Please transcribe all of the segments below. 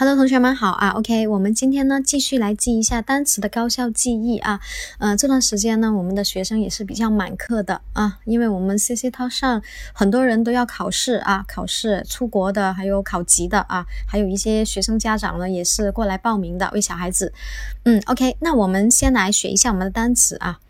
Hello，同学们好啊。OK，我们今天呢继续来记一下单词的高效记忆啊。呃，这段时间呢，我们的学生也是比较满课的啊，因为我们 CC 套上很多人都要考试啊，考试出国的，还有考级的啊，还有一些学生家长呢也是过来报名的，为小孩子。嗯，OK，那我们先来学一下我们的单词啊。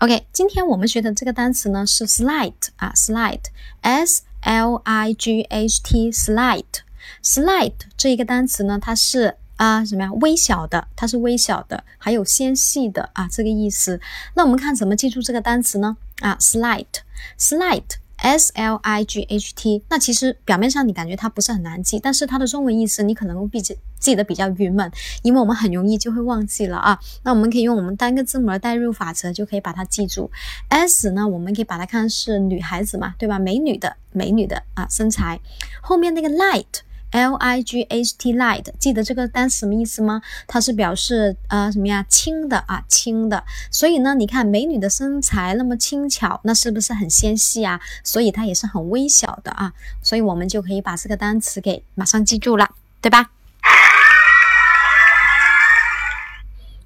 OK，今天我们学的这个单词呢是 slight 啊，slight，S L I G H T，slight。Slight 这一个单词呢，它是啊什么呀？微小的，它是微小的，还有纤细的啊，这个意思。那我们看怎么记住这个单词呢？啊，slight，slight，s l i g h t。那其实表面上你感觉它不是很难记，但是它的中文意思你可能比记得比较郁闷，因为我们很容易就会忘记了啊。那我们可以用我们单个字母的代入法则，就可以把它记住。s 呢，我们可以把它看是女孩子嘛，对吧？美女的，美女的啊，身材。后面那个 light。L I G H T light，记得这个单词什么意思吗？它是表示呃什么呀？轻的啊，轻的。所以呢，你看美女的身材那么轻巧，那是不是很纤细啊？所以它也是很微小的啊。所以我们就可以把这个单词给马上记住了，对吧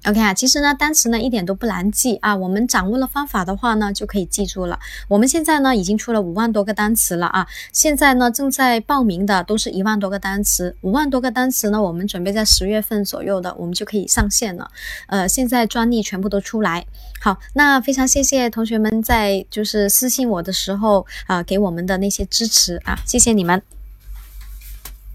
？OK 啊，其实呢，单词呢一点都不难记啊。我们掌握了方法的话呢，就可以记住了。我们现在呢已经出了五万多个单词了啊。现在呢正在报名的都是一万多个单词，五万多个单词呢，我们准备在十月份左右的，我们就可以上线了。呃，现在专利全部都出来。好，那非常谢谢同学们在就是私信我的时候啊给我们的那些支持啊，谢谢你们。